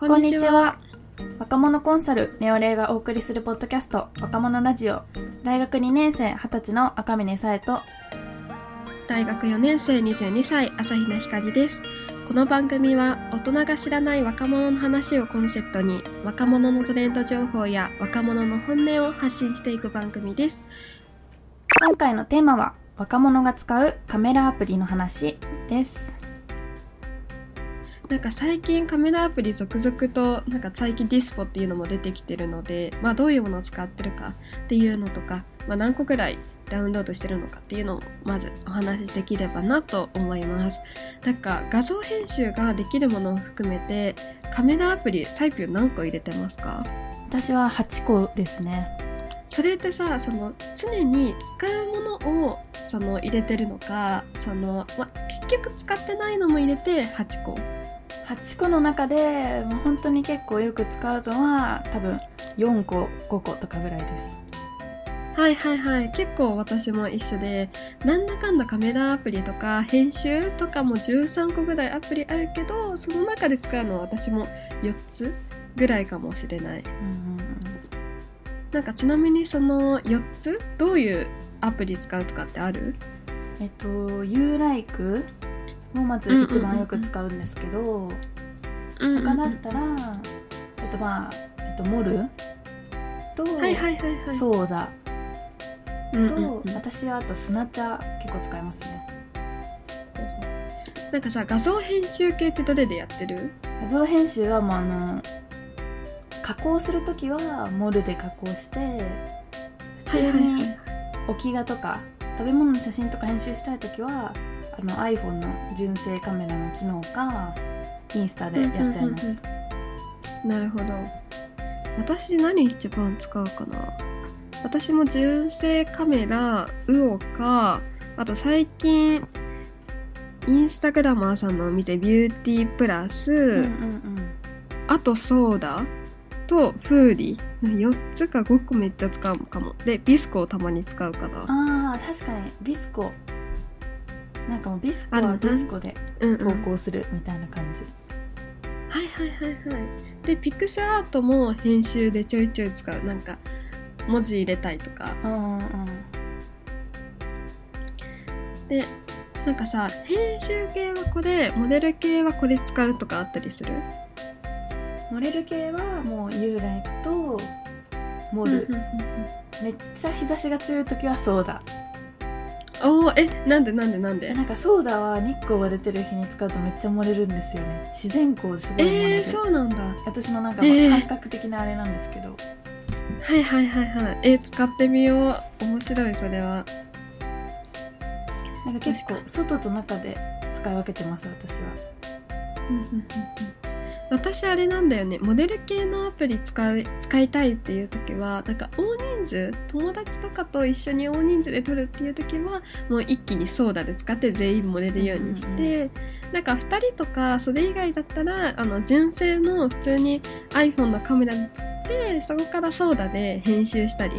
こんにちは。若者コンサルネオレイがお送りするポッドキャスト若者ラジオ大学2年生20歳の赤嶺さえと大学4年生22歳朝比奈ひかじです。この番組は大人が知らない若者の話をコンセプトに若者のトレンド情報や若者の本音を発信していく番組です。今回のテーマは若者が使うカメラアプリの話ですなんか最近カメラアプリ続々となんか最近ディスポっていうのも出てきてるので、まあどういうものを使ってるかっていうのとか、まあ何個くらいダウンロードしてるのかっていうのをまずお話しできればなと思います。なんか画像編集ができるものを含めてカメラアプリサイピュ何個入れてますか？私は8個ですね。それってさその常に使うものをその入れてるのかその、ま、結局使ってないのも入れて8個8個の中でもう本当に結構よく使うのは多分4個5個とかぐらいです。はいはいはい。結構私も一緒でなんだかんだカメラアプリとか編集とかも13個ぐらいアプリあるけどその中で使うのは私も4つぐらいかもしれない。うんうんなんかちなみにその4つどういうアプリ使うとかってある？えっと YouLike をまず一番よく使うんですけど、うん他だったらえっとまあえっとモルと、はいはいはいはい。ソーダうんと、うんうん。私はあとスナチャ結構使いますね。なんかさ画像編集系ってどれでやってる？画像編集はもうあの加工するときはモルで加工して普通に置き画とか食べ物の写真とか編集したいときはあの iPhone の純正カメラの機能かインスタでやっちゃいます、うん。うんうんなるほど。私何一番使うかな？私も純正カメラウオかあと最近インスタグラマーさんのを見てビューティープラス、うんうんうん。あとソーダとフーリー4つか5個めっちゃ使うかも。でビスコをたまに使うかな。あー確かに。ビスコ。なんかもうビスコはビスコでうん、うん、投稿するみたいな感じ、はいはいはいはい。でピクセアートも編集でちょいちょい使う。なんか文字入れたいとか。うんうんうん。でなんかさ編集系はこれモデル系はこれ使うとかあったりする？モデル系はもう YouLike とモル、めっちゃ日差しが強い時はソーダおおえなんでなんでなんで？えなんかソーダは日光が出てる日に使うとめっちゃ漏れるんですよね。自然光ですごい漏れる、えー、そうなんだ。私のなんかえー。感覚的なあれなんですけど、はいはいはいはい。え使ってみよう。面白いそれは。なんか結構外と中で使い分けてます私は私あれなんだよね。モデル系のアプリ使う使いたいっていう時はなんか大人数友達とかと一緒に大人数で撮るっていう時はもう一気にソーダで使って全員モデるようにして、うんなんか2人とかそれ以外だったらあの純正の普通に iPhone のカメラで撮ってそこからソーダで編集したり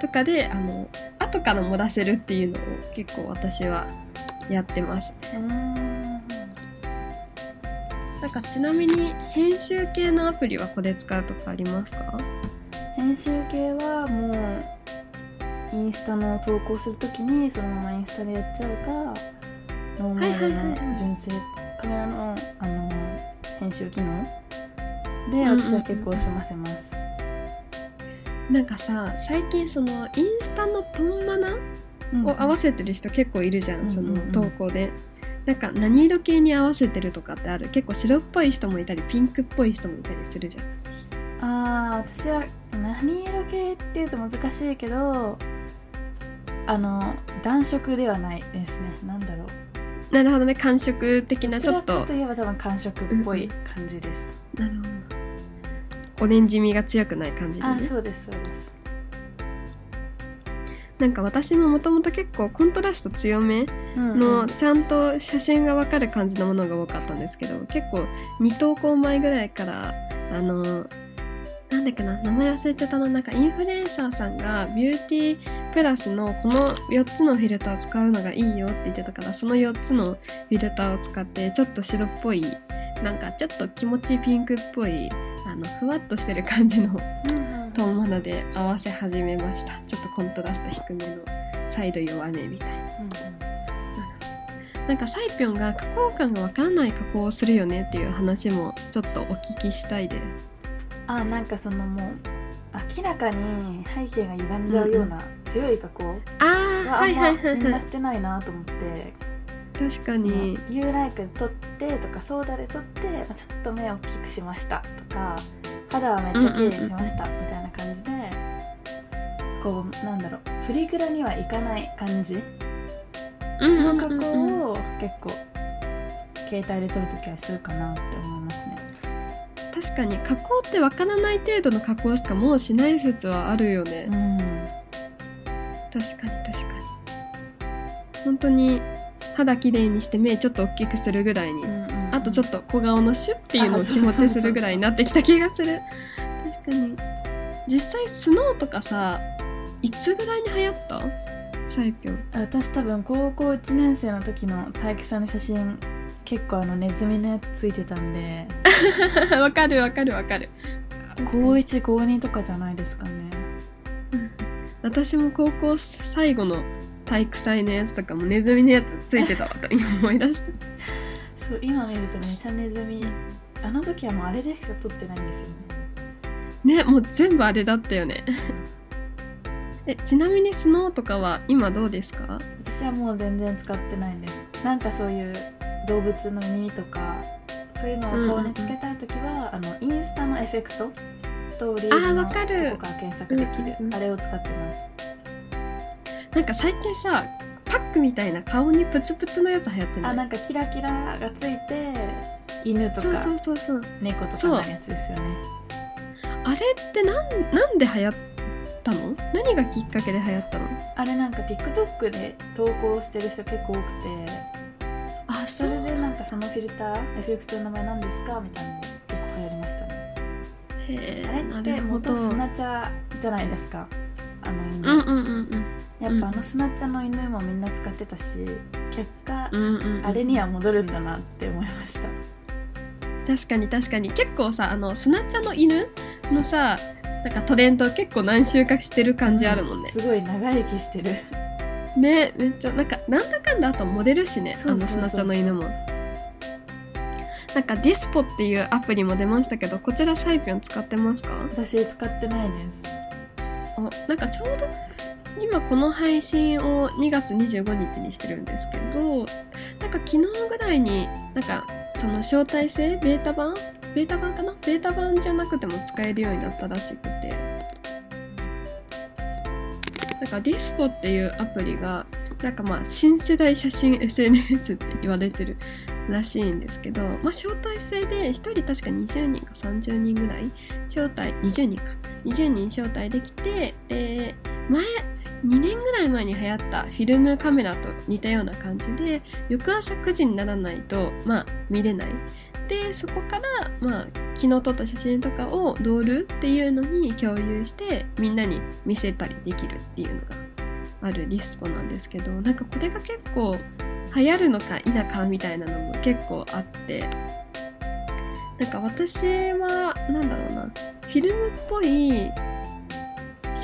とかであの後から漏らせるっていうのを結構私はやってます。うーんなんかちなみに編集系のアプリはこれ使うとかありますか？編集系はもうインスタの投稿するときにそのままインスタでやっちゃうかノーマルはいはいはいはい。の純正カメラのあの編集機能。でうんうんうん。私は結構済ませます、なんかさ最近そのインスタのトンマナうんを合わせてる人結構いるじゃん、うんそのうん。うん投稿で。なんか何色系に合わせてるとかってある？結構白っぽい人もいたりピンクっぽい人もいたりするじゃん。ああ私は何色系っていうと難しいけどあの暖色ではないですね。なんだろう。なるほどね。感触的などちょっとかといえば多分寒色っぽい感じです、なるほど。オレンジ味が強くない感じでね。あそうですそうですなんか私ももともと結構コントラスト強めのちゃんと写真がわかる感じのものが多かったんですけど結構2投稿前ぐらいからあのなんだっけな名前忘れちゃったのなんかインフルエンサーさんがビューティープラスのこの4つのフィルター使うのがいいよって言ってたからその4つのフィルターを使ってちょっと白っぽいなんかちょっと気持ちピンクっぽいあのふわっとしてる感じのトーンマナで合わせ始めました。ちょっとコントラスト低めのサイド弱めみたいな。なんかサイピョンが加工感がわからない加工をするよねっていう話もちょっとお聞きしたいで。すあなんかそのもう明らかに背景が歪んじゃうような強い加工あはあんあはいはいまみんなしてないなと思って。確かに「You like 撮って」とか「ソーダで撮って、まあちょっと目を大きくしました」とか「肌はめっちゃ綺麗にしました」みたいな感じでこうなんだろうフリグラにはいかない感じうんの加うんうんうん工を結構携帯で撮るときはするかなって思いますね。確かに加工ってわからない程度の加工しかもうしない説はあるよね、うん。確かに確かに。本当に肌きれいにして目ちょっと大きくするぐらいに、あとちょっと小顔のシュッっていうのを気持ちするぐらいになってきた気がする。確かに。実際スノーとかさいつぐらいに流行った？サイピョン私多分高校1年生の時の体育祭の写真結構あのネズミのやつついてたんで。わかるわかるわかる。高1高2とかじゃないですかね。私も高校最後の体育祭のやつとかもネズミのやつついてたわと今思い出したそう今見るとめちゃネズミ。あの時はもうあれでしか撮ってないんですよね。ねもう全部あれだったよね。えちなみにスノーとかは今どうですか？私はもう全然使ってないんです。なんかそういう動物の耳とかそういうのを顔につけたい時は、あのインスタのエフェクト？ストーリーのわかる。とこから検索できる、うんうんうん。あれを使ってます。なんか最近さクみたいな顔にプツプツのやつ流行ってない？あなんかキラキラがついて犬とかそうそうそうそう。猫とかのやつですよね。あれってなんなんで流行ったの？何がきっかけで流行ったの？あれなんか TikTok で投稿してる人結構多くて。あそれでなんかそのフィルターエフェクトの名前なんですかみたいなの結構流行りましたね。へあれって元スナチャじゃないですか？あの犬、うんうんうんやっぱあのスナチャの犬もみんな使ってたし結果うんあれには戻るんだなって思いました。確かに確かに。結構さあのスナチャの犬のさなんかトレンド結構何周かしてる感じあるもんね、すごい長生きしてる。ねめっちゃなんかなんだかんだあとモデルしねあのスナチャの犬も。なんかディスポっていうアプリも出ましたけどこちらサイピョン使ってますか？私使ってないです。おなんかちょうど今この配信を2月25日にしてるんですけどなんか昨日ぐらいになんかその招待制ベータ版？ベータ版かな？ベータ版じゃなくても使えるようになったらしくて。なんかディスポっていうアプリがなんかまあ新世代写真 SNS って言われてるらしいんですけど、まあ、招待制で1人確か20人か30人ぐらい招待20人か。20人招待できてで前前に流行ったフィルムカメラと似たような感じで翌朝9時にならないとまあ見れない。でそこからまあ昨日撮った写真とかをドールっていうのに共有してみんなに見せたりできるっていうのがあるリスポなんですけどなんかこれが結構流行るのか否かみたいなのも結構あってなんか私はなんだろうなフィルムっぽい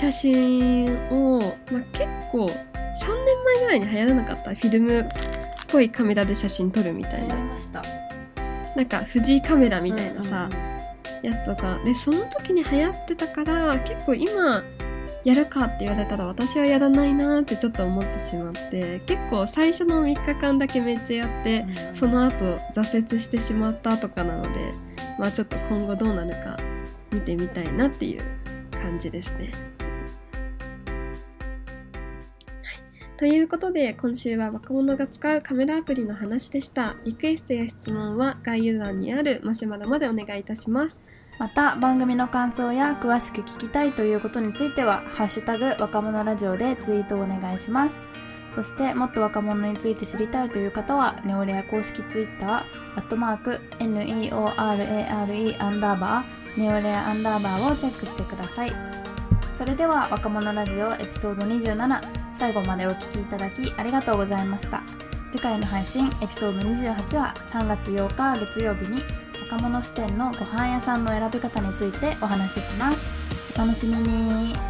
写真を、まあ、結構3年前ぐらいに流行らなかったフィルムっぽいカメラで写真撮るみたいな。ましたなんか富士カメラみたいなさ、やつとか。でその時に流行ってたから結構今やるかって言われたら私はやらないなってちょっと思ってしまって結構最初の3日間だけめっちゃやってうん。その後挫折してしまったとかなのでまあちょっと今後どうなるか見てみたいなっていう感じですね。ということで今週は若者が使うカメラアプリの話でした。リクエストや質問は概要欄にあるマシュマロまでお願いいたします。また番組の感想や詳しく聞きたいということについては「ハッシュタグ若者ラジオ」でツイートをお願いしますそしてもっと若者について知りたいという方はネオレア公式ツイッターアットマーク NEORARE アンダーバーネオレアアンダーバーをチェックしてくださいそれでは若者ラジオエピソード27最後までお聴きいただきありがとうございました。次回の配信エピソード28は3月8日月曜日に若者視点のご飯屋さんの選び方についてお話しします。お楽しみに。